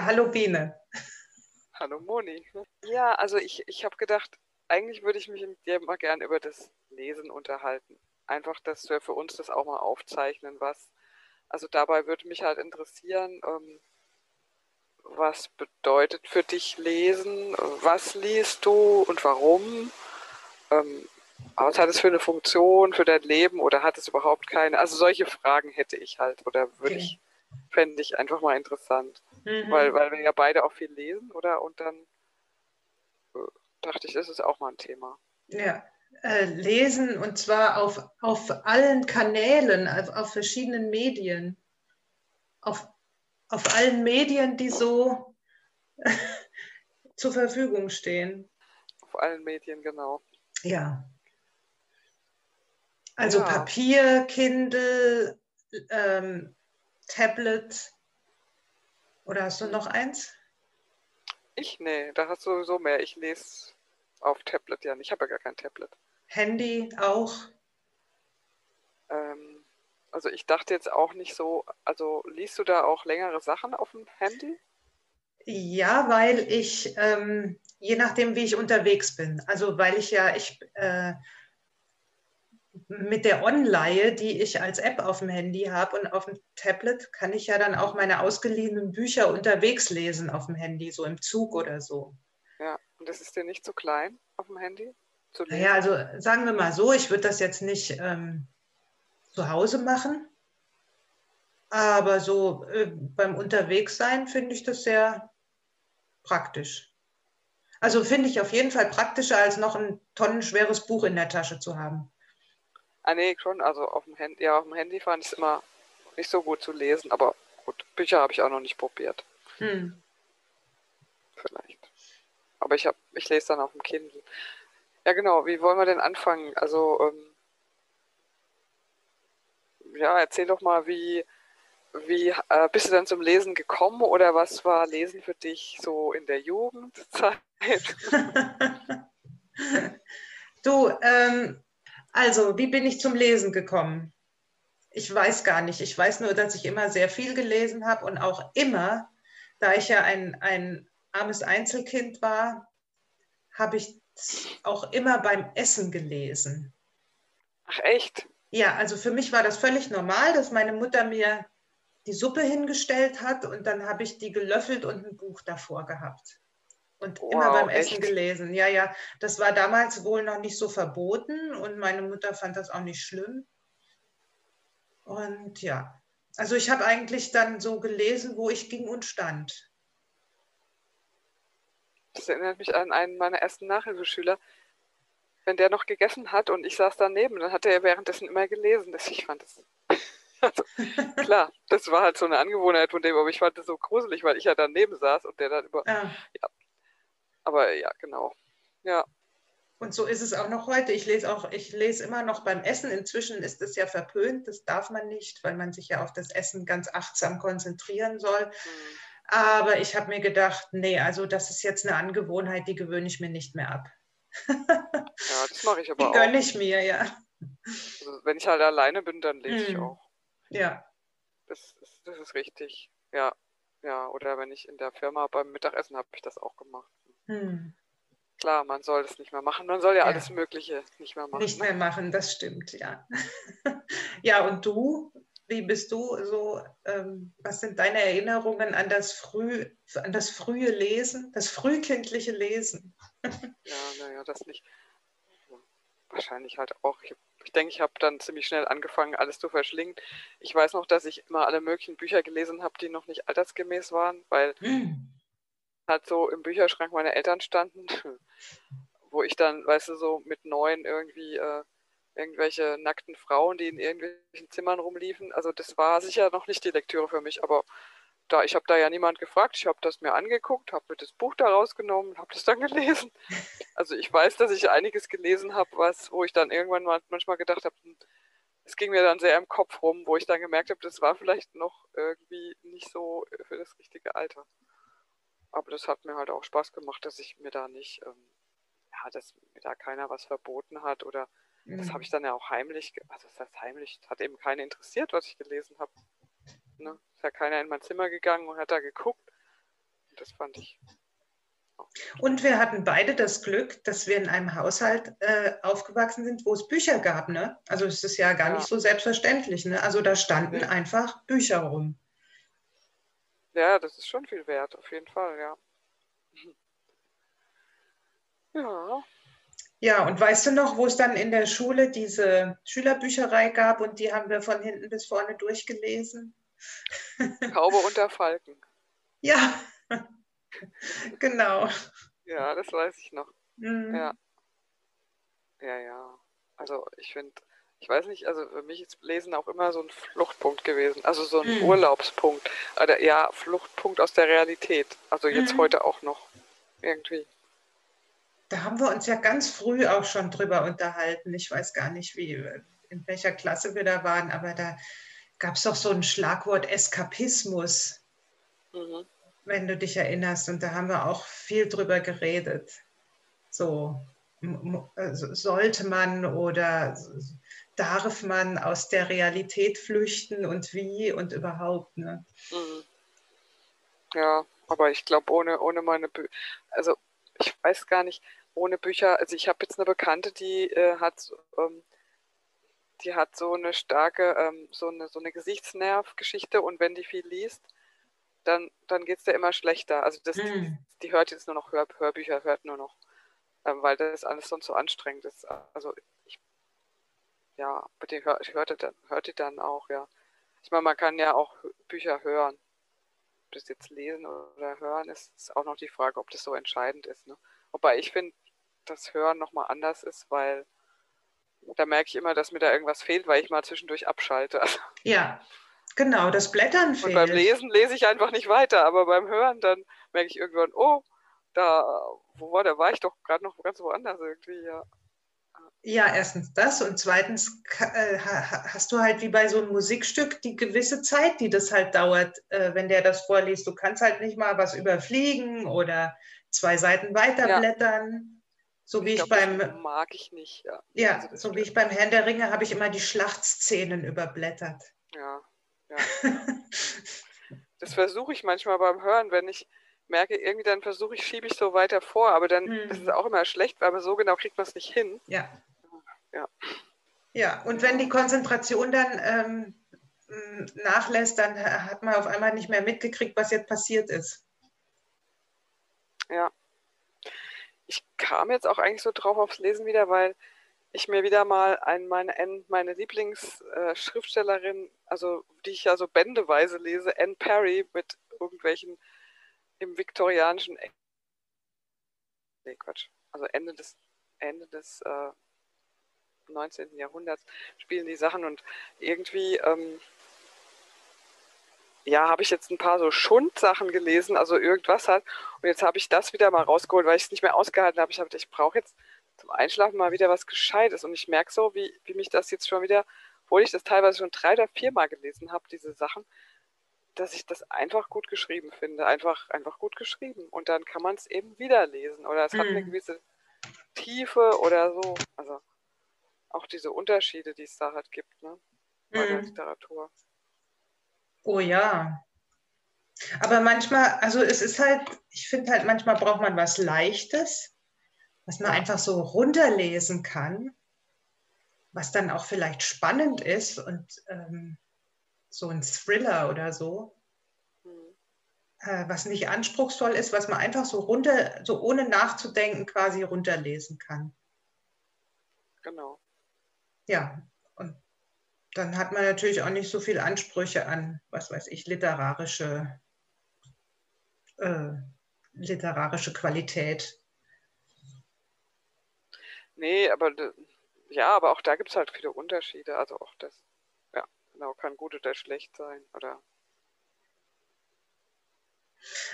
Ja, hallo Biene. Hallo Moni. Ja, also ich, ich habe gedacht, eigentlich würde ich mich mit dir mal gern über das Lesen unterhalten. Einfach, dass wir für uns das auch mal aufzeichnen, was. Also dabei würde mich halt interessieren, ähm, was bedeutet für dich Lesen? Was liest du und warum? Ähm, was hat es für eine Funktion für dein Leben oder hat es überhaupt keine? Also solche Fragen hätte ich halt oder würde okay. ich, fände ich einfach mal interessant. Mhm. Weil, weil wir ja beide auch viel lesen, oder? Und dann äh, dachte ich, das ist auch mal ein Thema. Ja, äh, lesen und zwar auf, auf allen Kanälen, auf, auf verschiedenen Medien. Auf, auf allen Medien, die so zur Verfügung stehen. Auf allen Medien, genau. Ja. Also ja. Papier, Kindle, ähm, Tablet. Oder hast du noch eins? Ich? Nee, da hast du sowieso mehr. Ich lese auf Tablet, ja. Ich habe ja gar kein Tablet. Handy auch? Ähm, also ich dachte jetzt auch nicht so, also liest du da auch längere Sachen auf dem Handy? Ja, weil ich, ähm, je nachdem, wie ich unterwegs bin, also weil ich ja, ich äh, mit der Online, die ich als App auf dem Handy habe und auf dem Tablet, kann ich ja dann auch meine ausgeliehenen Bücher unterwegs lesen auf dem Handy, so im Zug oder so. Ja, und das ist dir nicht zu klein auf dem Handy? Zu lesen? Naja, also sagen wir mal so, ich würde das jetzt nicht ähm, zu Hause machen, aber so äh, beim Unterwegssein finde ich das sehr praktisch. Also finde ich auf jeden Fall praktischer, als noch ein tonnenschweres Buch in der Tasche zu haben. Ah nee, schon. Also auf dem Handy, ja, auf dem Handy fand ich es immer nicht so gut zu lesen, aber gut, Bücher habe ich auch noch nicht probiert. Hm. Vielleicht. Aber ich habe, ich lese dann auf dem Kindle. Ja genau, wie wollen wir denn anfangen? Also, ähm, ja, erzähl doch mal, wie, wie äh, bist du dann zum Lesen gekommen oder was war Lesen für dich so in der Jugendzeit? du, ähm, also, wie bin ich zum Lesen gekommen? Ich weiß gar nicht. Ich weiß nur, dass ich immer sehr viel gelesen habe und auch immer, da ich ja ein, ein armes Einzelkind war, habe ich auch immer beim Essen gelesen. Ach echt? Ja, also für mich war das völlig normal, dass meine Mutter mir die Suppe hingestellt hat und dann habe ich die gelöffelt und ein Buch davor gehabt und wow, immer beim Essen echt? gelesen. Ja, ja, das war damals wohl noch nicht so verboten und meine Mutter fand das auch nicht schlimm. Und ja, also ich habe eigentlich dann so gelesen, wo ich ging und stand. Das erinnert mich an einen meiner ersten Nachhilfeschüler. Wenn der noch gegessen hat und ich saß daneben, dann hat er währenddessen immer gelesen. Das, ich fand das. Also, klar, das war halt so eine Angewohnheit von dem, aber ich fand das so gruselig, weil ich ja daneben saß und der dann über. Ah. Ja, aber ja, genau. Ja. Und so ist es auch noch heute. Ich lese auch, ich lese immer noch beim Essen. Inzwischen ist es ja verpönt, das darf man nicht, weil man sich ja auf das Essen ganz achtsam konzentrieren soll. Mhm. Aber ich habe mir gedacht, nee, also das ist jetzt eine Angewohnheit, die gewöhne ich mir nicht mehr ab. ja, das mache ich aber die auch. Die gönne ich mir, ja. Also, wenn ich halt alleine bin, dann lese mhm. ich auch. Ja. Das, das, das ist richtig. Ja. Ja, oder wenn ich in der Firma beim Mittagessen habe ich das auch gemacht. Hm. Klar, man soll das nicht mehr machen. Man soll ja, ja, alles Mögliche nicht mehr machen. Nicht mehr machen, das stimmt, ja. ja, und du? Wie bist du so? Ähm, was sind deine Erinnerungen an das, früh, an das frühe Lesen, das frühkindliche Lesen? ja, naja, das nicht. Wahrscheinlich halt auch. Ich, ich denke, ich habe dann ziemlich schnell angefangen, alles zu verschlingen. Ich weiß noch, dass ich immer alle möglichen Bücher gelesen habe, die noch nicht altersgemäß waren, weil hm halt so im Bücherschrank meiner Eltern standen, wo ich dann, weißt du, so mit neun irgendwie äh, irgendwelche nackten Frauen, die in irgendwelchen Zimmern rumliefen. Also das war sicher noch nicht die Lektüre für mich, aber da, ich habe da ja niemand gefragt, ich habe das mir angeguckt, habe mir das Buch da rausgenommen, habe das dann gelesen. Also ich weiß, dass ich einiges gelesen habe, was, wo ich dann irgendwann mal, manchmal gedacht habe, hm, es ging mir dann sehr im Kopf rum, wo ich dann gemerkt habe, das war vielleicht noch irgendwie nicht so für das richtige Alter. Aber das hat mir halt auch Spaß gemacht, dass ich mir da nicht, ähm, ja, dass mir da keiner was verboten hat oder mhm. das habe ich dann ja auch heimlich, also das heißt heimlich, hat eben keiner interessiert, was ich gelesen habe. Ne? Ist ja keiner in mein Zimmer gegangen und hat da geguckt. das fand ich. Und wir hatten beide das Glück, dass wir in einem Haushalt äh, aufgewachsen sind, wo es Bücher gab. Ne? Also es ist ja gar ja. nicht so selbstverständlich. Ne? Also da standen nee. einfach Bücher rum. Ja, das ist schon viel wert, auf jeden Fall, ja. Ja. Ja, und weißt du noch, wo es dann in der Schule diese Schülerbücherei gab und die haben wir von hinten bis vorne durchgelesen? Taube unter Falken. Ja, genau. Ja, das weiß ich noch. Mhm. Ja. Ja, ja. Also ich finde, ich weiß nicht, also für mich ist Lesen auch immer so ein Fluchtpunkt gewesen, also so ein mhm. Urlaubspunkt. Oder ja, Fluchtpunkt aus der Realität. Also jetzt mhm. heute auch noch. Irgendwie. Da haben wir uns ja ganz früh auch schon drüber unterhalten. Ich weiß gar nicht, wie, in welcher Klasse wir da waren, aber da gab es doch so ein Schlagwort Eskapismus. Mhm wenn du dich erinnerst. Und da haben wir auch viel drüber geredet. So, sollte man oder darf man aus der Realität flüchten und wie und überhaupt. Ne? Mhm. Ja, aber ich glaube, ohne, ohne meine Bücher, also ich weiß gar nicht, ohne Bücher, also ich habe jetzt eine Bekannte, die äh, hat, ähm, die hat so eine starke, ähm, so eine, so eine Gesichtsnervgeschichte und wenn die viel liest, dann, dann geht es dir immer schlechter. Also das, hm. die, die, hört jetzt nur noch Hör, Hörbücher, hört nur noch, weil das alles sonst so anstrengend ist. Also ich, ja, bitte hör, ich hörte dann, hört dann auch, ja. Ich meine, man kann ja auch Bücher hören. Ob das jetzt lesen oder hören, ist, ist auch noch die Frage, ob das so entscheidend ist. Ne? Wobei ich finde, das Hören nochmal anders ist, weil da merke ich immer, dass mir da irgendwas fehlt, weil ich mal zwischendurch abschalte. Ja, Genau, das Blättern fehlt. Und beim Lesen lese ich einfach nicht weiter, aber beim Hören dann merke ich irgendwann, oh, da, wo war, da war ich doch gerade noch ganz woanders irgendwie, ja. Ja, erstens das und zweitens äh, hast du halt wie bei so einem Musikstück die gewisse Zeit, die das halt dauert, äh, wenn der das vorliest. Du kannst halt nicht mal was überfliegen oder zwei Seiten weiterblättern. Ja. So wie ich, ich beim mag ich nicht, ja. Ja, also so wie ich beim Herrn der Ringe habe ich immer die Schlachtszenen überblättert. Ja, ja. das versuche ich manchmal beim Hören, wenn ich merke, irgendwie dann versuche ich, schiebe ich so weiter vor, aber dann hm. ist es auch immer schlecht, weil so genau kriegt man es nicht hin. Ja. Ja. Ja, und wenn die Konzentration dann ähm, nachlässt, dann hat man auf einmal nicht mehr mitgekriegt, was jetzt passiert ist. Ja. Ich kam jetzt auch eigentlich so drauf aufs Lesen wieder, weil ich mir wieder mal ein, meine, meine Lieblingsschriftstellerin, äh, also die ich ja so bändeweise lese, Anne Perry mit irgendwelchen im viktorianischen nee, Quatsch, also Ende des Ende des äh, 19. Jahrhunderts spielen die Sachen und irgendwie ähm, ja, habe ich jetzt ein paar so Schundsachen gelesen, also irgendwas hat. Und jetzt habe ich das wieder mal rausgeholt, weil ich es nicht mehr ausgehalten habe. Ich habe, ich brauche jetzt zum Einschlafen mal wieder was Gescheites. Und ich merke so, wie, wie mich das jetzt schon wieder, obwohl ich das teilweise schon drei oder viermal gelesen habe, diese Sachen, dass ich das einfach gut geschrieben finde. Einfach, einfach gut geschrieben. Und dann kann man es eben wieder lesen. Oder es mhm. hat eine mhm. gewisse Tiefe oder so. Also auch diese Unterschiede, die es da halt gibt, ne? Bei mhm. der Literatur. Oh ja. Aber manchmal, also es ist halt, ich finde halt, manchmal braucht man was Leichtes was man einfach so runterlesen kann, was dann auch vielleicht spannend ist und ähm, so ein Thriller oder so, mhm. äh, was nicht anspruchsvoll ist, was man einfach so runter, so ohne nachzudenken quasi runterlesen kann. Genau. Ja, und dann hat man natürlich auch nicht so viele Ansprüche an, was weiß ich, literarische, äh, literarische Qualität. Nee, aber ja, aber auch da gibt es halt viele Unterschiede. Also auch das, genau, kann gut oder schlecht sein. Oder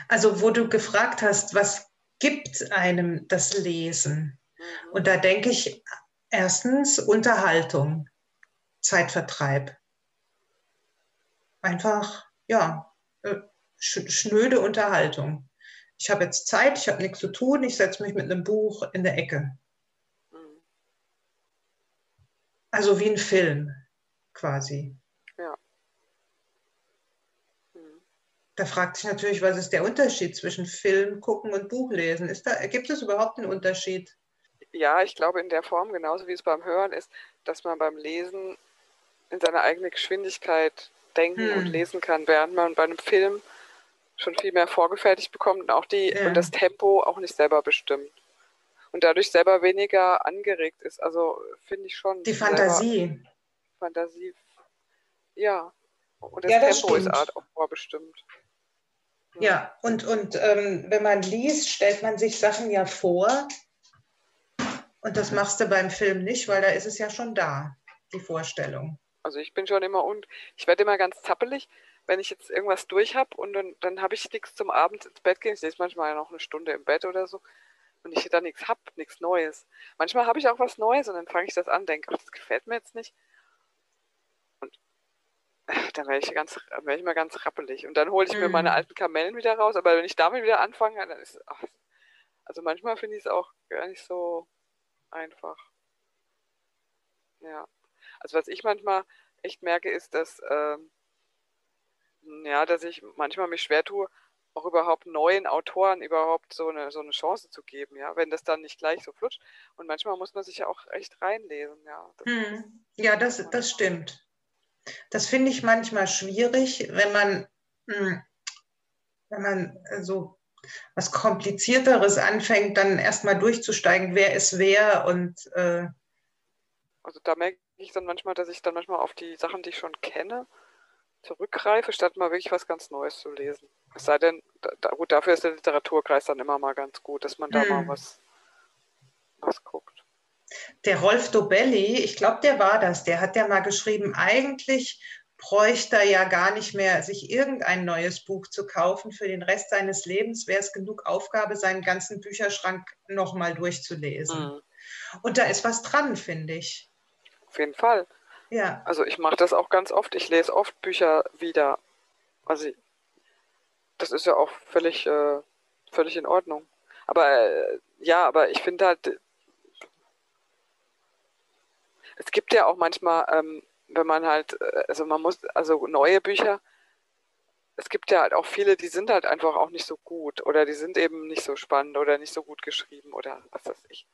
also wo du gefragt hast, was gibt einem das Lesen? Mhm. Und da denke ich erstens Unterhaltung, Zeitvertreib. Einfach, ja, äh, schnöde Unterhaltung. Ich habe jetzt Zeit, ich habe nichts zu tun, ich setze mich mit einem Buch in der Ecke. Also wie ein Film quasi. Ja. Hm. Da fragt sich natürlich, was ist der Unterschied zwischen Film gucken und Buch lesen? Ist da, gibt es überhaupt einen Unterschied? Ja, ich glaube in der Form, genauso wie es beim Hören ist, dass man beim Lesen in seiner eigenen Geschwindigkeit denken hm. und lesen kann, während man bei einem Film schon viel mehr vorgefertigt bekommt und auch die ja. und das Tempo auch nicht selber bestimmt. Und dadurch selber weniger angeregt ist. Also finde ich schon. Die Fantasie. Fantasie. Ja. Und das, ja, das Tempo stimmt. ist auch vorbestimmt. Ja, und, und ähm, wenn man liest, stellt man sich Sachen ja vor. Und das machst du beim Film nicht, weil da ist es ja schon da, die Vorstellung. Also ich bin schon immer und ich werde immer ganz zappelig, wenn ich jetzt irgendwas durch habe und dann, dann habe ich nichts zum Abend ins Bett gehen. Ich lese manchmal noch eine Stunde im Bett oder so und ich da nichts habe, nichts Neues. Manchmal habe ich auch was Neues und dann fange ich das an, denke, das gefällt mir jetzt nicht dann werde ich, ganz, ich mal ganz rappelig. Und dann hole ich mhm. mir meine mhm. alten Kamellen wieder raus. Aber wenn ich damit wieder anfange, dann ist ach, Also manchmal finde ich es auch gar nicht so einfach. Ja. Also was ich manchmal echt merke, ist, dass, ähm, ja, dass ich manchmal mich schwer tue, auch überhaupt neuen Autoren überhaupt so eine, so eine Chance zu geben, ja, wenn das dann nicht gleich so flutscht. Und manchmal muss man sich ja auch echt reinlesen, ja. Das hm. Ja, das, das stimmt. Das finde ich manchmal schwierig, wenn man, hm, wenn man so was Komplizierteres anfängt, dann erstmal durchzusteigen, wer ist wer und äh also da merke ich dann manchmal, dass ich dann manchmal auf die Sachen, die ich schon kenne, zurückgreife, statt mal wirklich was ganz Neues zu lesen. Es sei denn, da, gut, dafür ist der Literaturkreis dann immer mal ganz gut, dass man da hm. mal was, was guckt. Der Rolf Dobelli, ich glaube, der war das, der hat ja mal geschrieben, eigentlich bräuchte er ja gar nicht mehr, sich irgendein neues Buch zu kaufen. Für den Rest seines Lebens wäre es genug Aufgabe, seinen ganzen Bücherschrank nochmal durchzulesen. Mhm. Und da ist was dran, finde ich. Auf jeden Fall. Ja. Also ich mache das auch ganz oft. Ich lese oft Bücher wieder. Also das ist ja auch völlig, äh, völlig in Ordnung. Aber äh, ja, aber ich finde halt, es gibt ja auch manchmal, ähm, wenn man halt, äh, also man muss, also neue Bücher, es gibt ja halt auch viele, die sind halt einfach auch nicht so gut oder die sind eben nicht so spannend oder nicht so gut geschrieben oder was weiß ich.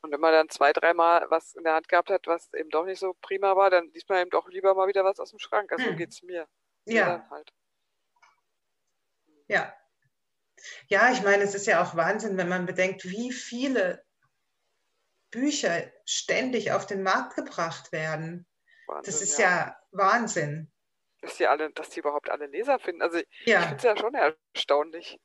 Und wenn man dann zwei, dreimal was in der Hand gehabt hat, was eben doch nicht so prima war, dann liest man eben doch lieber mal wieder was aus dem Schrank. Also hm. so geht es mir. Ja. Halt. Ja. Ja, ich meine, es ist ja auch Wahnsinn, wenn man bedenkt, wie viele Bücher ständig auf den Markt gebracht werden. Wahnsinn, das ist ja. ja, Wahnsinn. Dass die, alle, dass die überhaupt alle Leser finden. Also ja. ich finde es ja schon erstaunlich.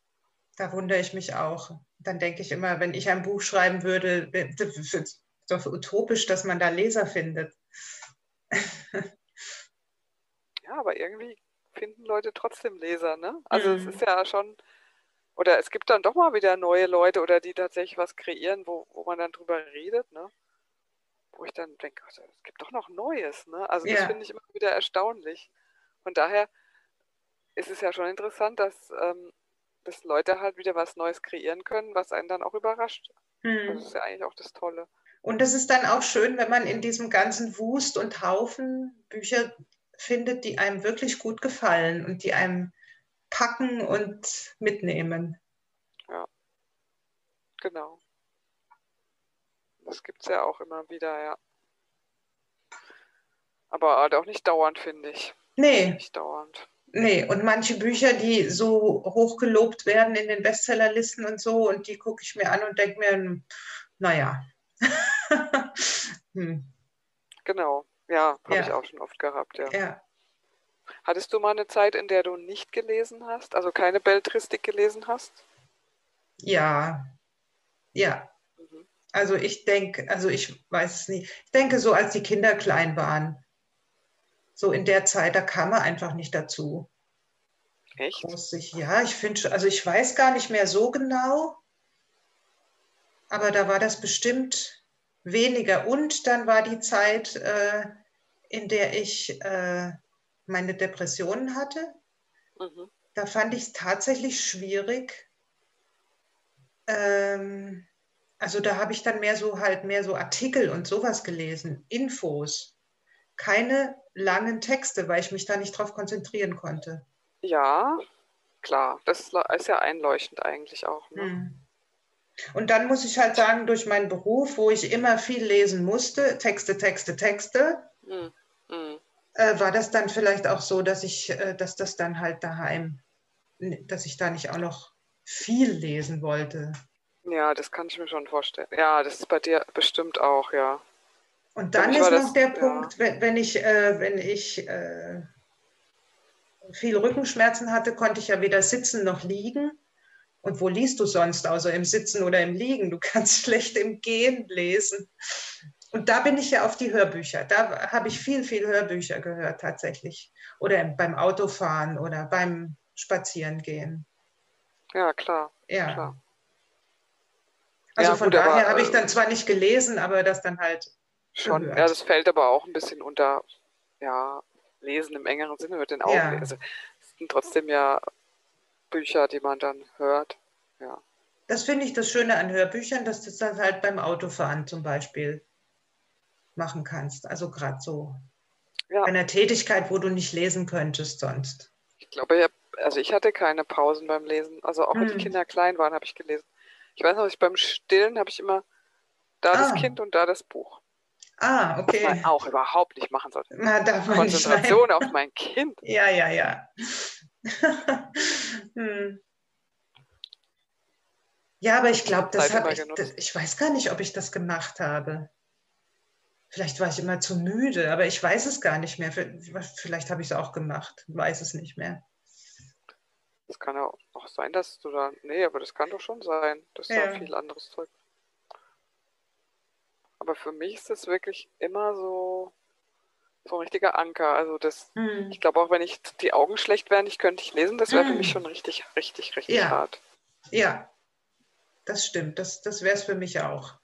Da wundere ich mich auch. Dann denke ich immer, wenn ich ein Buch schreiben würde, das ist doch utopisch, dass man da Leser findet. ja, aber irgendwie finden Leute trotzdem Leser, ne? Also mhm. es ist ja schon, oder es gibt dann doch mal wieder neue Leute oder die tatsächlich was kreieren, wo, wo man dann drüber redet, ne? Wo ich dann denke, also, es gibt doch noch Neues, ne? Also das ja. finde ich immer wieder erstaunlich. Von daher ist es ja schon interessant, dass, ähm, dass Leute halt wieder was Neues kreieren können, was einen dann auch überrascht. Hm. Das ist ja eigentlich auch das Tolle. Und es ist dann auch schön, wenn man in diesem ganzen Wust und Haufen Bücher findet, die einem wirklich gut gefallen und die einem packen und mitnehmen. Ja, genau. Das gibt es ja auch immer wieder, ja. Aber halt auch nicht dauernd, finde ich. Nee. Nicht dauernd. Nee, und manche Bücher, die so hoch gelobt werden in den Bestsellerlisten und so, und die gucke ich mir an und denke mir, naja. hm. Genau, ja, habe ja. ich auch schon oft gehabt, ja. Ja, Hattest du mal eine Zeit, in der du nicht gelesen hast, also keine Beltristik gelesen hast? Ja, ja. Mhm. Also ich denke, also ich weiß es nicht. Ich denke so, als die Kinder klein waren, so in der Zeit, da kam er einfach nicht dazu. Echt? Ich, ja, ich finde, also ich weiß gar nicht mehr so genau, aber da war das bestimmt weniger. Und dann war die Zeit, äh, in der ich äh, meine Depressionen hatte, mhm. da fand ich es tatsächlich schwierig. Ähm, also da habe ich dann mehr so halt mehr so Artikel und sowas gelesen, Infos, keine langen Texte, weil ich mich da nicht drauf konzentrieren konnte. Ja, klar. Das ist ja einleuchtend eigentlich auch. Ne? Hm. Und dann muss ich halt sagen, durch meinen Beruf, wo ich immer viel lesen musste, Texte, Texte, Texte, hm. Äh, war das dann vielleicht auch so, dass ich, äh, dass das dann halt daheim, dass ich da nicht auch noch viel lesen wollte. Ja, das kann ich mir schon vorstellen. Ja, das ist bei dir bestimmt auch, ja. Und dann ist noch das, der Punkt, ja. wenn, ich, äh, wenn ich äh, viel Rückenschmerzen hatte, konnte ich ja weder sitzen noch liegen. Und wo liest du sonst, außer im Sitzen oder im Liegen? Du kannst schlecht im Gehen lesen. Und da bin ich ja auf die Hörbücher. Da habe ich viel, viel Hörbücher gehört tatsächlich. Oder beim Autofahren oder beim Spazierengehen. Ja, klar. Ja. Klar. Also ja, von gut, daher habe ich dann äh, zwar nicht gelesen, aber das dann halt. Schon, gehört. ja, das fällt aber auch ein bisschen unter, ja, Lesen im engeren Sinne mit den Augen. Ja. Also, es sind trotzdem ja Bücher, die man dann hört. Ja. Das finde ich das Schöne an Hörbüchern, dass das dann halt beim Autofahren zum Beispiel machen kannst. Also gerade so ja. einer Tätigkeit, wo du nicht lesen könntest sonst. Ich glaube, also ich hatte keine Pausen beim Lesen. Also auch hm. wenn die hm. Kinder klein waren, habe ich gelesen. Ich weiß noch, ich beim Stillen habe ich immer da ah. das Kind und da das Buch. Ah, okay. Was man auch überhaupt nicht machen sollte. Na, darf man Konzentration auf mein Kind. Ja, ja, ja. hm. Ja, aber ich glaube, das habe ich, das, ich weiß gar nicht, ob ich das gemacht habe. Vielleicht war ich immer zu müde, aber ich weiß es gar nicht mehr. Vielleicht habe ich es auch gemacht, weiß es nicht mehr. Es kann ja auch sein, dass du da. Nee, aber das kann doch schon sein, dass ja. da viel anderes Zeug. Aber für mich ist das wirklich immer so, so ein richtiger Anker. Also das, hm. ich glaube auch, wenn ich die Augen schlecht wären, ich könnte nicht lesen, das wäre hm. für mich schon richtig, richtig, richtig ja. hart. Ja, das stimmt. Das, das wäre es für mich auch.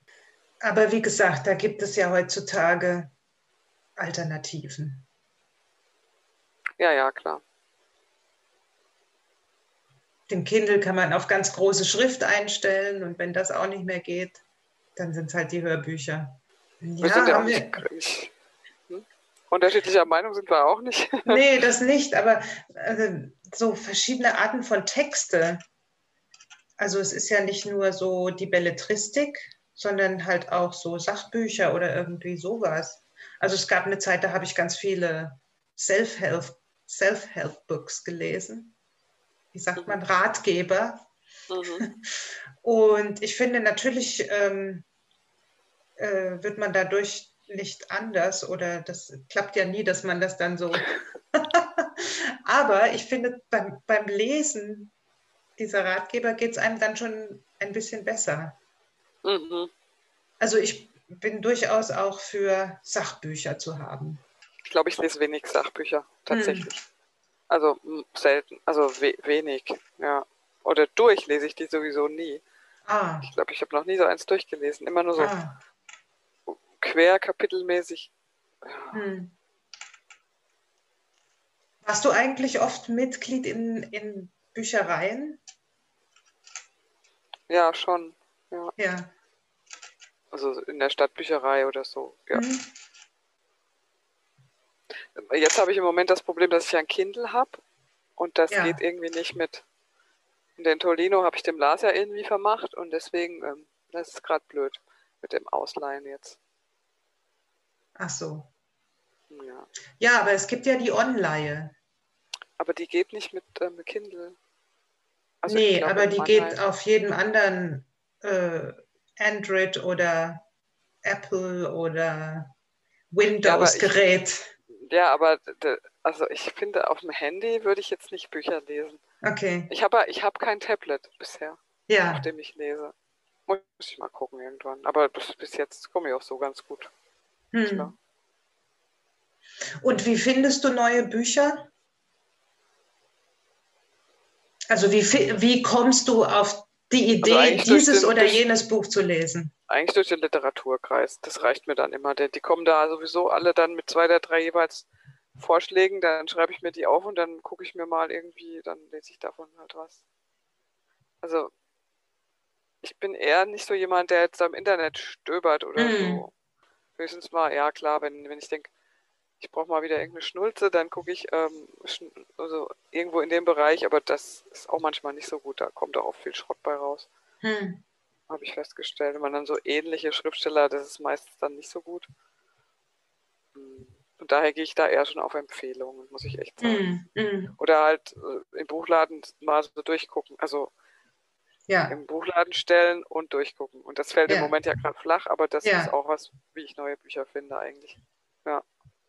Aber wie gesagt, da gibt es ja heutzutage Alternativen. Ja, ja, klar. Den Kindle kann man auf ganz große Schrift einstellen und wenn das auch nicht mehr geht, dann sind es halt die Hörbücher. Ja, wir sind ja auch nicht, hm? unterschiedlicher Meinung sind wir auch nicht. nee, das nicht, aber also, so verschiedene Arten von Texte. Also es ist ja nicht nur so die Belletristik, sondern halt auch so Sachbücher oder irgendwie sowas. Also es gab eine Zeit, da habe ich ganz viele Self-Help Self Books gelesen. Wie sagt man? Ratgeber. Mhm. Und ich finde natürlich ähm, äh, wird man dadurch nicht anders oder das klappt ja nie, dass man das dann so. Aber ich finde, beim, beim Lesen dieser Ratgeber geht es einem dann schon ein bisschen besser. Mhm. Also ich bin durchaus auch für Sachbücher zu haben. Ich glaube, ich lese wenig Sachbücher, tatsächlich. Hm. Also selten, also we wenig, ja. Oder durchlese ich die sowieso nie. Ah. Ich glaube, ich habe noch nie so eins durchgelesen. Immer nur so ah. querkapitelmäßig. Ja. Hm. Warst du eigentlich oft Mitglied in, in Büchereien? Ja, schon. Ja. ja. Also in der Stadtbücherei oder so, ja. Mhm. Jetzt habe ich im Moment das Problem, dass ich ein Kindle habe und das ja. geht irgendwie nicht mit. Und den Tolino habe ich dem Lars ja irgendwie vermacht und deswegen, ähm, das ist gerade blöd mit dem Ausleihen jetzt. Ach so. Ja. ja, aber es gibt ja die Online. Aber die geht nicht mit ähm, Kindle. Also nee, glaub, aber die geht auf jedem anderen äh, Android oder Apple oder Windows-Gerät. Ja, aber, ja, aber also ich finde, auf dem Handy würde ich jetzt nicht Bücher lesen. Okay. Ich habe ich hab kein Tablet bisher, ja. auf dem ich lese. Muss ich mal gucken irgendwann. Aber bis, bis jetzt komme ich auch so ganz gut. Hm. Und wie findest du neue Bücher? Also wie, wie kommst du auf die Idee, also dieses den, oder jenes Buch zu lesen? Eigentlich durch den Literaturkreis. Das reicht mir dann immer. Die kommen da sowieso alle dann mit zwei oder drei jeweils Vorschlägen. Dann schreibe ich mir die auf und dann gucke ich mir mal irgendwie, dann lese ich davon halt was. Also ich bin eher nicht so jemand, der jetzt am Internet stöbert oder mm. so. Höchstens mal, ja klar, wenn, wenn ich denke, ich brauche mal wieder irgendeine Schnulze, dann gucke ich ähm, also irgendwo in dem Bereich, aber das ist auch manchmal nicht so gut, da kommt auch oft viel Schrott bei raus. Hm. Habe ich festgestellt. Wenn man dann so ähnliche Schriftsteller, das ist meistens dann nicht so gut. Hm. Und daher gehe ich da eher schon auf Empfehlungen, muss ich echt sagen. Mm, mm. Oder halt äh, im Buchladen mal so durchgucken. Also ja. im Buchladen stellen und durchgucken. Und das fällt ja. im Moment ja gerade flach, aber das ja. ist auch was, wie ich neue Bücher finde eigentlich. Ja,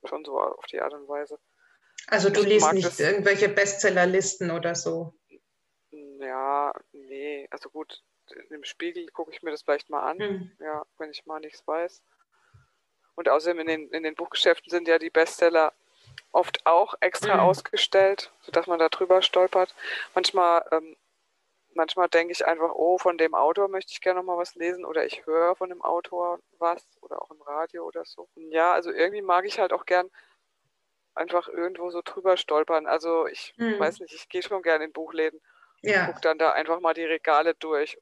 schon so auf die Art und Weise. Also du ich liest nicht das, irgendwelche Bestsellerlisten oder so? Ja, nee, also gut, im Spiegel gucke ich mir das vielleicht mal an, hm. ja, wenn ich mal nichts weiß. Und außerdem in den, in den Buchgeschäften sind ja die Bestseller oft auch extra mhm. ausgestellt, sodass man da drüber stolpert. Manchmal, ähm, manchmal denke ich einfach, oh, von dem Autor möchte ich gerne noch mal was lesen oder ich höre von dem Autor was oder auch im Radio oder so. Ja, also irgendwie mag ich halt auch gern einfach irgendwo so drüber stolpern. Also ich mhm. weiß nicht, ich gehe schon gerne in Buchläden ja. gucke dann da einfach mal die Regale durch.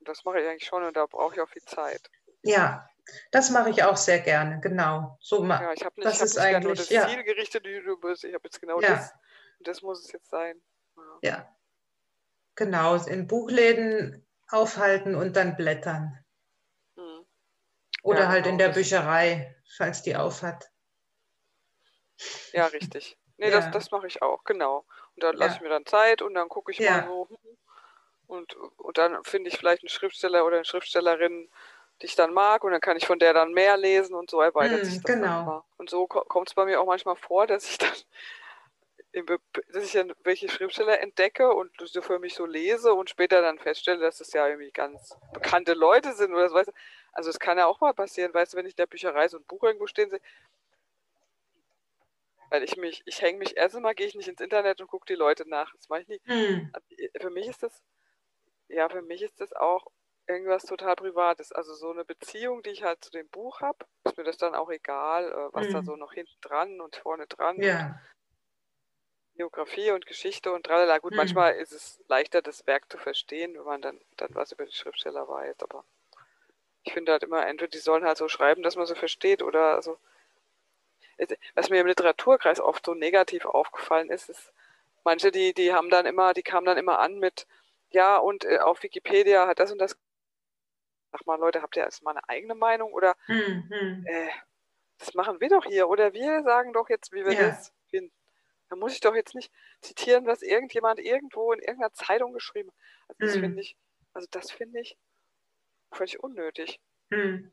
Das mache ich eigentlich schon und da brauche ich auch viel Zeit. Ja, das mache ich auch sehr gerne, genau. So ja, ich habe nicht, das hab ist eigentlich, nur das ja. zielgerichtete YouTube, ich habe jetzt genau ja. das. Und das muss es jetzt sein. Ja. ja. Genau, in Buchläden aufhalten und dann blättern. Hm. Oder ja, halt genau, in der Bücherei, falls die aufhat. Ja, richtig. Nee, ja. das, das mache ich auch, genau. Und dann lasse ich mir dann Zeit und dann gucke ich mal so. Und, und dann finde ich vielleicht einen Schriftsteller oder eine Schriftstellerin, die ich dann mag und dann kann ich von der dann mehr lesen und so erweitert mm, sich das genau. Dann Und so kommt es bei mir auch manchmal vor, dass ich dann dass ich dann welche Schriftsteller entdecke und so für mich so lese und später dann feststelle, dass es ja irgendwie ganz bekannte Leute sind oder so. Weißt du? Also es kann ja auch mal passieren, weißt du, wenn ich in der Bücherei so ein Buch irgendwo stehen sehe, weil ich mich, ich hänge mich erst einmal, gehe ich nicht ins Internet und gucke die Leute nach. Das mache ich nicht. Hm. Für mich ist das, ja, für mich ist das auch irgendwas total Privates. Also so eine Beziehung, die ich halt zu dem Buch habe, ist mir das dann auch egal, äh, was mhm. da so noch hinten dran und vorne dran. Ja. Biografie und Geschichte und tralala. Gut, mhm. manchmal ist es leichter, das Werk zu verstehen, wenn man dann, dann was über die Schriftsteller weiß. Aber ich finde halt immer, entweder die sollen halt so schreiben, dass man sie versteht oder also. Was mir im Literaturkreis oft so negativ aufgefallen ist, ist, manche, die, die haben dann immer, die kamen dann immer an mit, ja, und äh, auf Wikipedia hat das und das sag mal, Leute, habt ihr erstmal eine eigene Meinung oder mhm. äh, das machen wir doch hier oder wir sagen doch jetzt, wie wir ja. das. Da muss ich doch jetzt nicht zitieren, was irgendjemand irgendwo in irgendeiner Zeitung geschrieben hat. Also das mhm. finde ich, also das finde ich völlig unnötig. Mhm.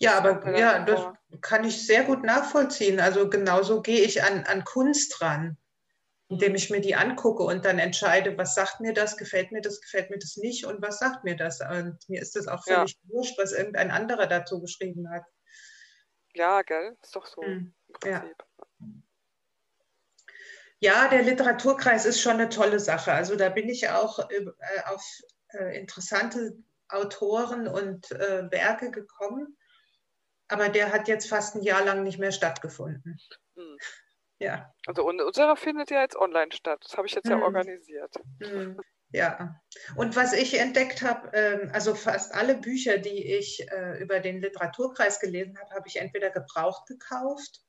Ja, aber ja, das kann ich sehr gut nachvollziehen. Also genauso gehe ich an, an Kunst ran indem ich mir die angucke und dann entscheide, was sagt mir das, gefällt mir das, gefällt mir das nicht und was sagt mir das. Und mir ist das auch völlig ja. wurscht, was irgendein anderer dazu geschrieben hat. Ja, gell? Ist doch so hm. im Prinzip. Ja. Ja. der Literaturkreis ist schon eine tolle Sache. Also da bin ich auch äh, auf äh, interessante Autoren und äh, Werke gekommen. Aber der hat jetzt fast ein Jahr lang nicht mehr stattgefunden. Hm. Ja. Also unsere findet ja jetzt online statt. Das habe ich jetzt hm. ja organisiert. Hm. Ja, und was ich entdeckt habe, ähm, also fast alle Bücher, die ich äh, über den Literaturkreis gelesen habe, habe ich entweder gebraucht gekauft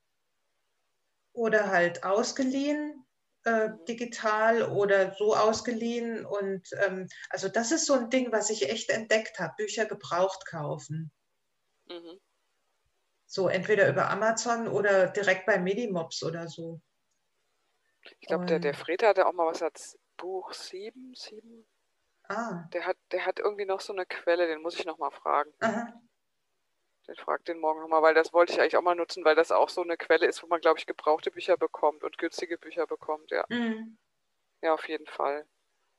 oder halt ausgeliehen, äh, digital oder so ausgeliehen. Und ähm, also das ist so ein Ding, was ich echt entdeckt habe, Bücher gebraucht kaufen. Mhm. So entweder über Amazon oder direkt bei Medimops oder so. Ich glaube, der, der Fred hatte auch mal was als Buch 7, 7. Ah. Der hat, der hat irgendwie noch so eine Quelle, den muss ich noch mal fragen. Aha. Den frag den morgen nochmal, weil das wollte ich eigentlich auch mal nutzen, weil das auch so eine Quelle ist, wo man, glaube ich, gebrauchte Bücher bekommt und günstige Bücher bekommt, ja. Mhm. Ja, auf jeden Fall.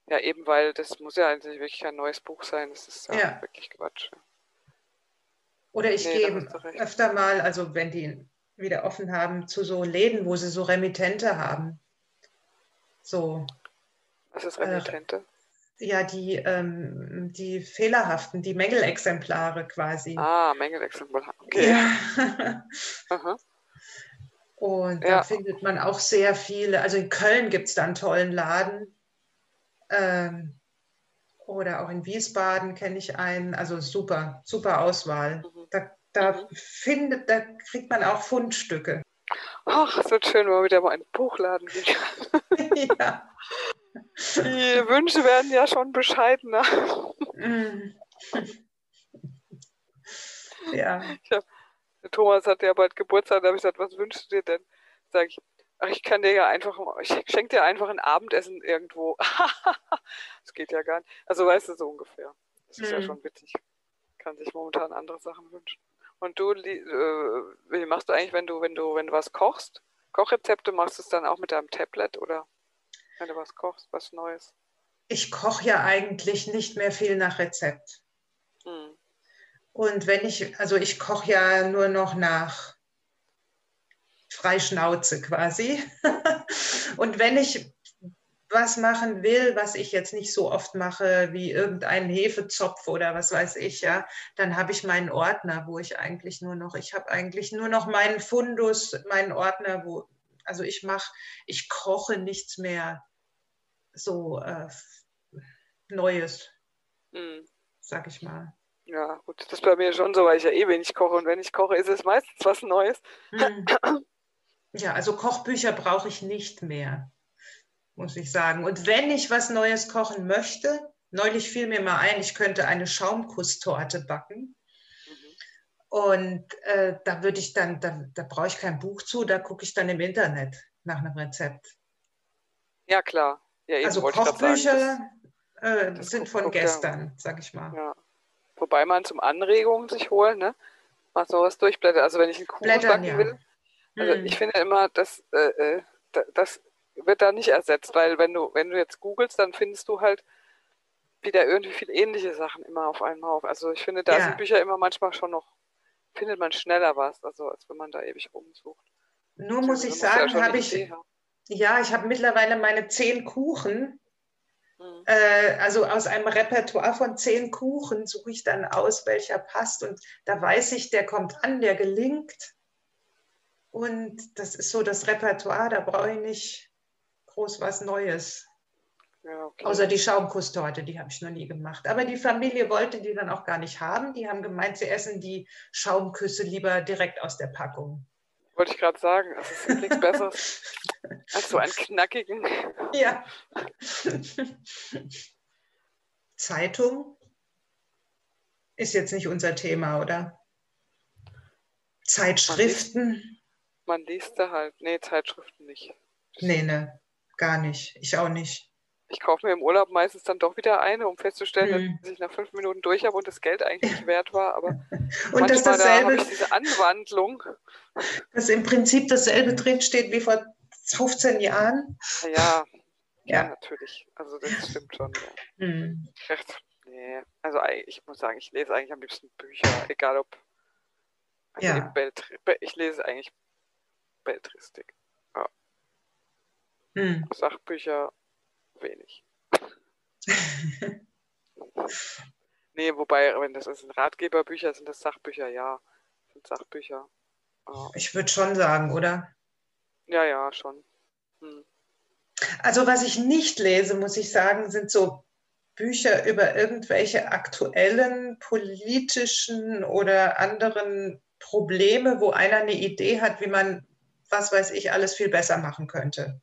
Ja, eben weil das muss ja eigentlich wirklich ein neues Buch sein. Das ist ja, ja. wirklich Quatsch. Oder ich nee, gehe öfter mal, also wenn die wieder offen haben, zu so Läden, wo sie so Remittente haben. So. Was ist Remittente? Ja, die, ähm, die fehlerhaften, die Mängelexemplare quasi. Ah, Mängelexemplare, okay. Ja. Und ja. da findet man auch sehr viele. Also in Köln gibt es da einen tollen Laden. Ähm, oder auch in Wiesbaden kenne ich einen. Also super, super Auswahl. Mhm. Da Da mhm. findet, da kriegt man auch Fundstücke. Ach, wird schön, wenn man wieder mal in den Buchladen geht. ja. Die Wünsche werden ja schon bescheidener. Ja. Hab, Thomas hat ja bald Geburtstag, da habe ich gesagt, was wünschst du dir denn? Sag ich, ach, ich kann dir ja einfach, ich schenke dir einfach ein Abendessen irgendwo. das geht ja gar nicht. Also weißt du, so ungefähr. Das ist mhm. ja schon witzig. Kann sich momentan andere Sachen wünschen. Und du, äh, wie machst du eigentlich, wenn du, wenn du, wenn du was kochst? Kochrezepte machst du es dann auch mit deinem Tablet oder wenn du was kochst, was Neues? Ich koche ja eigentlich nicht mehr viel nach Rezept. Hm. Und wenn ich, also ich koche ja nur noch nach Freischnauze quasi. Und wenn ich was machen will, was ich jetzt nicht so oft mache, wie irgendeinen Hefezopf oder was weiß ich, ja, dann habe ich meinen Ordner, wo ich eigentlich nur noch, ich habe eigentlich nur noch meinen Fundus, meinen Ordner, wo, also ich mache, ich koche nichts mehr so äh, Neues, mhm. sag ich mal. Ja, gut, das ist bei mir schon so, weil ich ja eh wenig koche und wenn ich koche, ist es meistens was Neues. Mhm. Ja, also Kochbücher brauche ich nicht mehr muss ich sagen. Und wenn ich was Neues kochen möchte, neulich fiel mir mal ein, ich könnte eine Schaumkusstorte backen. Und äh, da würde ich dann, da, da brauche ich kein Buch zu, da gucke ich dann im Internet nach einem Rezept. Ja, klar. Ja, also Kochbücher das, äh, sind von gestern, sag ich mal. Ja. Wobei man zum Anregungen sich holen, ne? Mal sowas durchblättert. Also wenn ich einen Kuchen backen ja. will, also hm. ich finde immer, dass äh, äh das wird da nicht ersetzt, weil wenn du, wenn du jetzt googelst, dann findest du halt wieder irgendwie viel ähnliche Sachen immer auf einmal auf. Also ich finde, da ja. sind Bücher immer manchmal schon noch, findet man schneller was, also als wenn man da ewig rumsucht. Nur muss ich sagen, ja habe ich, ja, ich habe mittlerweile meine zehn Kuchen, mhm. äh, also aus einem Repertoire von zehn Kuchen suche ich dann aus, welcher passt und da weiß ich, der kommt an, der gelingt. Und das ist so das Repertoire, da brauche ich nicht groß was Neues. Ja, okay. Außer die Schaumkusstorte, die habe ich noch nie gemacht. Aber die Familie wollte die dann auch gar nicht haben. Die haben gemeint, sie essen die Schaumküsse lieber direkt aus der Packung. Wollte ich gerade sagen, es ist nichts Besseres als so einen knackigen. Ja. Zeitung ist jetzt nicht unser Thema, oder? Zeitschriften? Man liest, man liest da halt. Nee, Zeitschriften nicht. Nee, ne. Gar nicht. Ich auch nicht. Ich kaufe mir im Urlaub meistens dann doch wieder eine, um festzustellen, hm. dass ich nach fünf Minuten durch habe und das Geld eigentlich nicht wert war. Aber und manchmal das da diese Anwandlung. Dass im Prinzip dasselbe drinsteht wie vor 15 Jahren. Ja, ja, ja. natürlich. Also das stimmt schon. Ja. Hm. Echt, nee. Also ich muss sagen, ich lese eigentlich am liebsten Bücher, egal ob. Also ja. ich lese eigentlich Beltristik. Hm. Sachbücher wenig. nee, wobei, wenn das sind Ratgeberbücher, sind das Sachbücher, ja. Sind Sachbücher. Oh. Ich würde schon sagen, oder? Ja, ja, schon. Hm. Also was ich nicht lese, muss ich sagen, sind so Bücher über irgendwelche aktuellen politischen oder anderen Probleme, wo einer eine Idee hat, wie man, was weiß ich, alles viel besser machen könnte.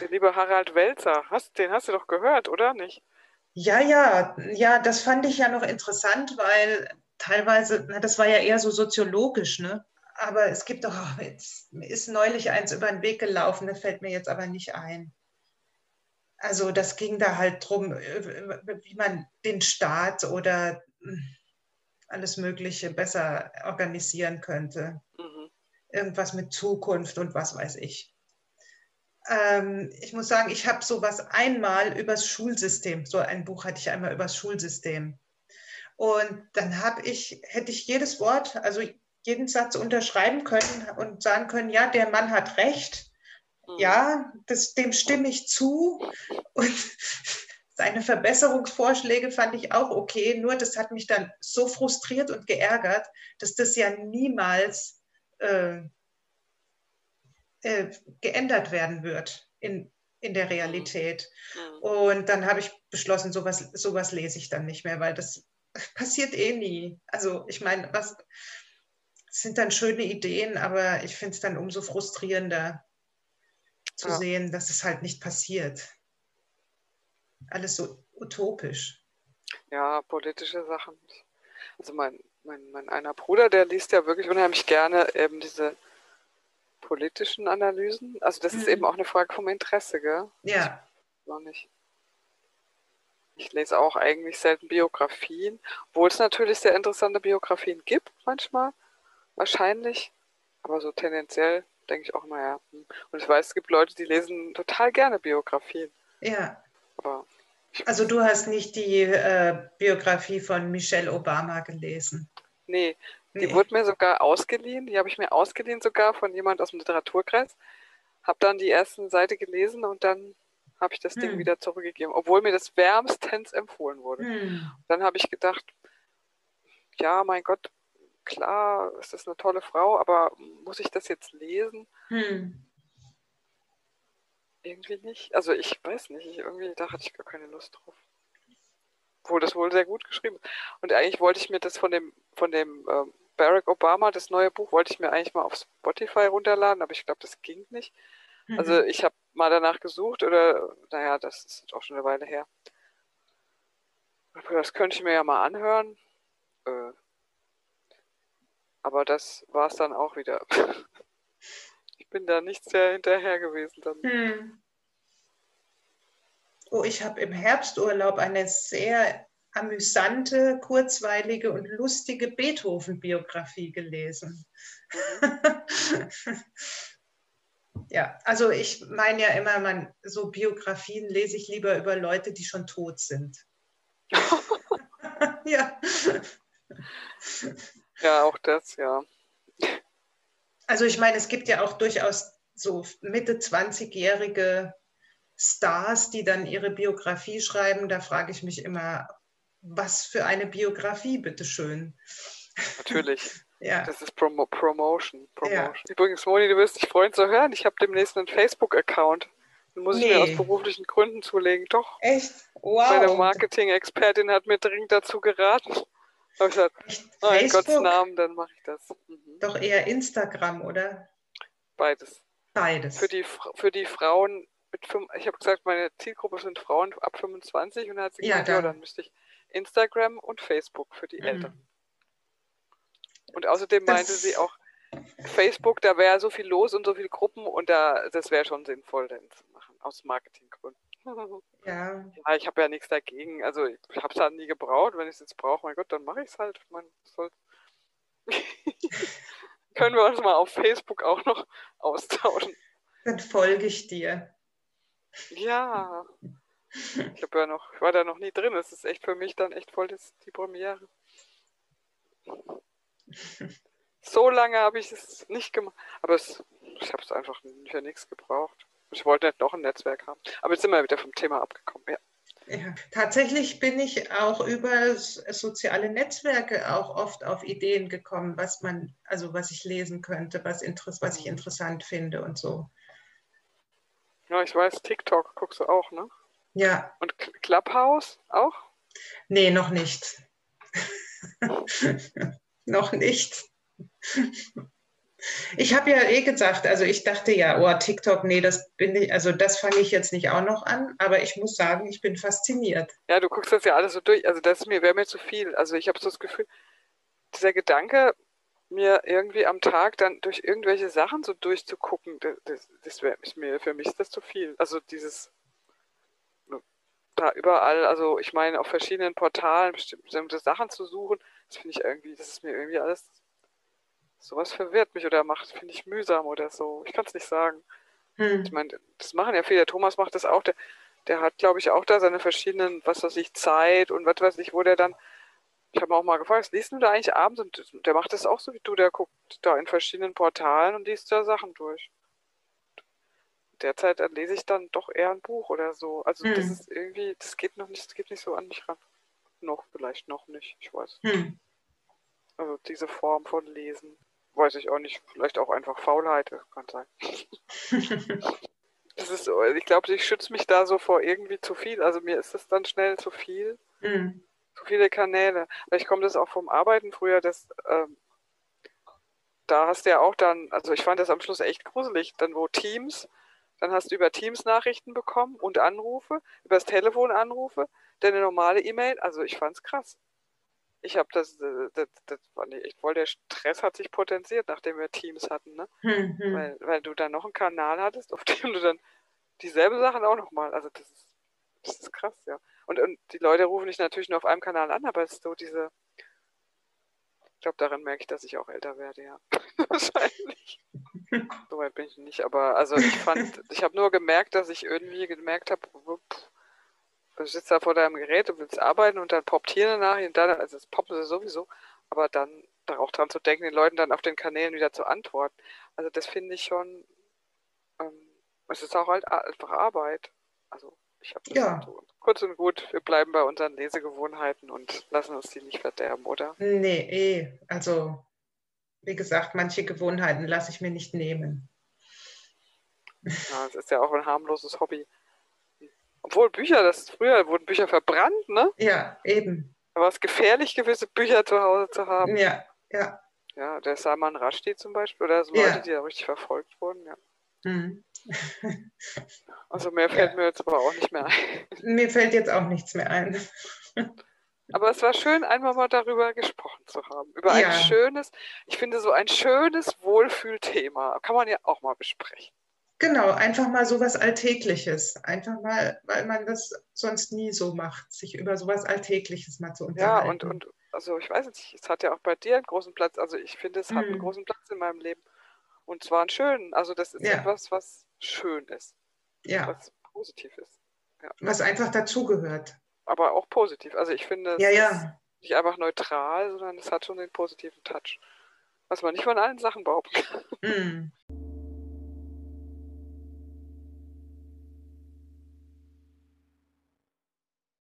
Der liebe Harald Welzer, hast, den hast du doch gehört, oder nicht? Ja, ja, ja, das fand ich ja noch interessant, weil teilweise, na, das war ja eher so soziologisch, ne? Aber es gibt doch, oh, jetzt ist neulich eins über den Weg gelaufen, das fällt mir jetzt aber nicht ein. Also das ging da halt drum, wie man den Staat oder alles Mögliche besser organisieren könnte. Mhm. Irgendwas mit Zukunft und was weiß ich ähm, ich muss sagen, ich habe sowas einmal übers Schulsystem, so ein Buch hatte ich einmal übers Schulsystem. Und dann habe ich, hätte ich jedes Wort, also jeden Satz unterschreiben können und sagen können, ja, der Mann hat recht. Mhm. Ja, das, dem stimme ich zu. Und seine Verbesserungsvorschläge fand ich auch okay, nur das hat mich dann so frustriert und geärgert, dass das ja niemals äh, äh, geändert werden wird in, in der Realität. Mhm. Und dann habe ich beschlossen, sowas, sowas lese ich dann nicht mehr, weil das passiert eh nie. Also ich meine, was sind dann schöne Ideen, aber ich finde es dann umso frustrierender zu ja. sehen, dass es halt nicht passiert. Alles so utopisch. Ja, politische Sachen. Also mein, mein, mein einer Bruder, der liest ja wirklich unheimlich gerne eben diese politischen Analysen. Also das mhm. ist eben auch eine Frage vom Interesse, gell? Ja. Noch nicht. Ich lese auch eigentlich selten Biografien, obwohl es natürlich sehr interessante Biografien gibt manchmal, wahrscheinlich. Aber so tendenziell denke ich auch immer, ja. Hm. Und ich weiß, es gibt Leute, die lesen total gerne Biografien. Ja. Aber also du hast nicht die äh, Biografie von Michelle Obama gelesen. Nee, die nee. wurde mir sogar ausgeliehen. Die habe ich mir ausgeliehen sogar von jemand aus dem Literaturkreis. Habe dann die ersten Seite gelesen und dann habe ich das hm. Ding wieder zurückgegeben, obwohl mir das wärmstens empfohlen wurde. Hm. Dann habe ich gedacht, ja, mein Gott, klar, ist das eine tolle Frau, aber muss ich das jetzt lesen? Hm. Irgendwie nicht. Also ich weiß nicht, ich, irgendwie, da hatte ich gar keine Lust drauf. Obwohl das wohl sehr gut geschrieben ist. Und eigentlich wollte ich mir das von dem, von dem ähm, Barack Obama, das neue Buch, wollte ich mir eigentlich mal auf Spotify runterladen, aber ich glaube, das ging nicht. Mhm. Also ich habe mal danach gesucht oder, naja, das ist auch schon eine Weile her. Das könnte ich mir ja mal anhören. Äh, aber das war es dann auch wieder. ich bin da nicht sehr hinterher gewesen dann. Hm. Oh, ich habe im Herbsturlaub eine sehr amüsante, kurzweilige und lustige Beethoven-Biografie gelesen. Ja, also ich meine ja immer, man, so Biografien lese ich lieber über Leute, die schon tot sind. ja. Ja, auch das, ja. Also ich meine, es gibt ja auch durchaus so Mitte 20-jährige Stars, die dann ihre Biografie schreiben. Da frage ich mich immer, was für eine Biografie, bitteschön. Natürlich. ja. Das ist Promo Promotion. Promotion. Ja. Übrigens, Moni, du wirst dich freuen zu hören. Ich habe demnächst einen Facebook-Account. Den muss nee. ich mir aus beruflichen Gründen zulegen. Doch. Echt? Wow. Meine Marketing-Expertin hat mir dringend dazu geraten. Habe ich gesagt, oh, in Gottes Namen, dann mache ich das. Mhm. Doch eher Instagram, oder? Beides. Beides. Für die, für die Frauen mit fünf, ich habe gesagt, meine Zielgruppe sind Frauen ab 25 und dann hat sie gesagt, ja, dann. ja, dann müsste ich Instagram und Facebook für die mhm. Eltern. Und außerdem das meinte sie auch, Facebook, da wäre so viel los und so viele Gruppen und da, das wäre schon sinnvoll, dann zu machen, aus Marketinggründen. Ja. ja ich habe ja nichts dagegen. Also ich habe es halt nie gebraucht. Wenn ich es jetzt brauche, mein Gott, dann mache ich es halt. Man soll Können wir uns mal auf Facebook auch noch austauschen. Dann folge ich dir. Ja. Ich habe ja noch, war da noch nie drin. Es ist echt für mich dann echt voll das, die Premiere. So lange habe ich es nicht gemacht. Aber es, ich habe es einfach für nichts gebraucht. Ich wollte nicht noch ein Netzwerk haben. Aber jetzt sind wir wieder vom Thema abgekommen, ja. Ja, tatsächlich bin ich auch über soziale Netzwerke auch oft auf Ideen gekommen, was man, also was ich lesen könnte, was, was ich interessant finde und so. Ja, ich weiß, TikTok guckst du auch, ne? Ja. Und Clubhouse auch? Nee, noch nicht. noch nicht. Ich habe ja eh gesagt, also ich dachte ja, oh, TikTok, nee, das bin ich, also das fange ich jetzt nicht auch noch an, aber ich muss sagen, ich bin fasziniert. Ja, du guckst das ja alles so durch, also das mir wäre mir zu viel. Also ich habe so das Gefühl, dieser Gedanke, mir irgendwie am Tag dann durch irgendwelche Sachen so durchzugucken, das, das wäre mir, für mich ist das zu viel. Also dieses da überall, also ich meine auf verschiedenen Portalen bestimmte Sachen zu suchen, das finde ich irgendwie, das ist mir irgendwie alles sowas verwirrt mich oder macht, finde ich mühsam oder so. Ich kann es nicht sagen. Hm. Ich meine, das machen ja viele. Der Thomas macht das auch. Der, der hat, glaube ich, auch da seine verschiedenen, was weiß ich, Zeit und was weiß ich, wo der dann. Ich habe auch mal gefragt, was liest du da eigentlich abends? Und der macht das auch so wie du. Der guckt da in verschiedenen Portalen und liest da Sachen durch. Derzeit lese ich dann doch eher ein Buch oder so. Also hm. das ist irgendwie, das geht noch nicht, das geht nicht so an mich ran. Noch, vielleicht noch nicht, ich weiß. Hm. Also diese Form von Lesen. Weiß ich auch nicht. Vielleicht auch einfach Faulheit, kann sein. das ist ich glaube, ich schütze mich da so vor irgendwie zu viel. Also mir ist es dann schnell zu viel. Mhm. so viele Kanäle. Vielleicht kommt das auch vom Arbeiten früher, dass ähm, da hast du ja auch dann, also ich fand das am Schluss echt gruselig, dann wo Teams, dann hast du über Teams Nachrichten bekommen und Anrufe, übers Telefon Anrufe, dann eine normale E-Mail, also ich fand's krass. Ich habe das, äh, das, das war nicht echt voll, der Stress hat sich potenziert, nachdem wir Teams hatten, ne? Hm, hm. Weil, weil du dann noch einen Kanal hattest, auf dem du dann dieselbe Sachen auch nochmal, also das ist, das ist krass, ja. Und, und die Leute rufen dich natürlich nur auf einem Kanal an, aber es ist so diese, ich glaube, daran merke ich, dass ich auch älter werde, ja. Wahrscheinlich. Soweit bin ich nicht, aber also ich fand, ich habe nur gemerkt, dass ich irgendwie gemerkt habe, du sitzt da vor deinem Gerät, du willst arbeiten und dann poppt hier eine Nachricht dann, also es poppt sowieso, aber dann auch dran zu denken, den Leuten dann auf den Kanälen wieder zu antworten. Also das finde ich schon, ähm, es ist auch halt einfach Arbeit. Also ich habe Ja. so. Kurz und gut, wir bleiben bei unseren Lesegewohnheiten und lassen uns die nicht verderben, oder? Nee, eh. Also, wie gesagt, manche Gewohnheiten lasse ich mir nicht nehmen. Ja, es ist ja auch ein harmloses Hobby. Obwohl Bücher, das früher wurden Bücher verbrannt, ne? Ja, eben. Da war es gefährlich, gewisse Bücher zu Hause zu haben. Ja, ja. Ja, der Salman Rushdie zum Beispiel, oder so Ja. Leute, die da richtig verfolgt wurden, ja. Hm. Also mehr fällt Ja. mir jetzt aber auch nicht mehr ein. Mir fällt jetzt auch nichts mehr ein. Aber es war schön, einmal mal darüber gesprochen zu haben. Über Ja. ein schönes, ich finde so ein schönes Wohlfühlthema. Kann man ja auch mal besprechen. Genau, einfach mal sowas Alltägliches. Einfach mal, weil man das sonst nie so macht, sich über sowas Alltägliches mal zu Ja, unterhalten. und, und also ich weiß nicht, es hat ja auch bei dir einen großen Platz. Also ich finde, es hat einen Hm. großen Platz in meinem Leben. Und zwar einen schönen. Also das ist Ja. etwas, was schön ist, ja, was positiv ist. was einfach dazugehört. Aber auch positiv. Also ich finde, es Ja, ist nicht einfach neutral, sondern es hat schon den positiven Touch. Was man nicht von allen Sachen behaupten kann. hm.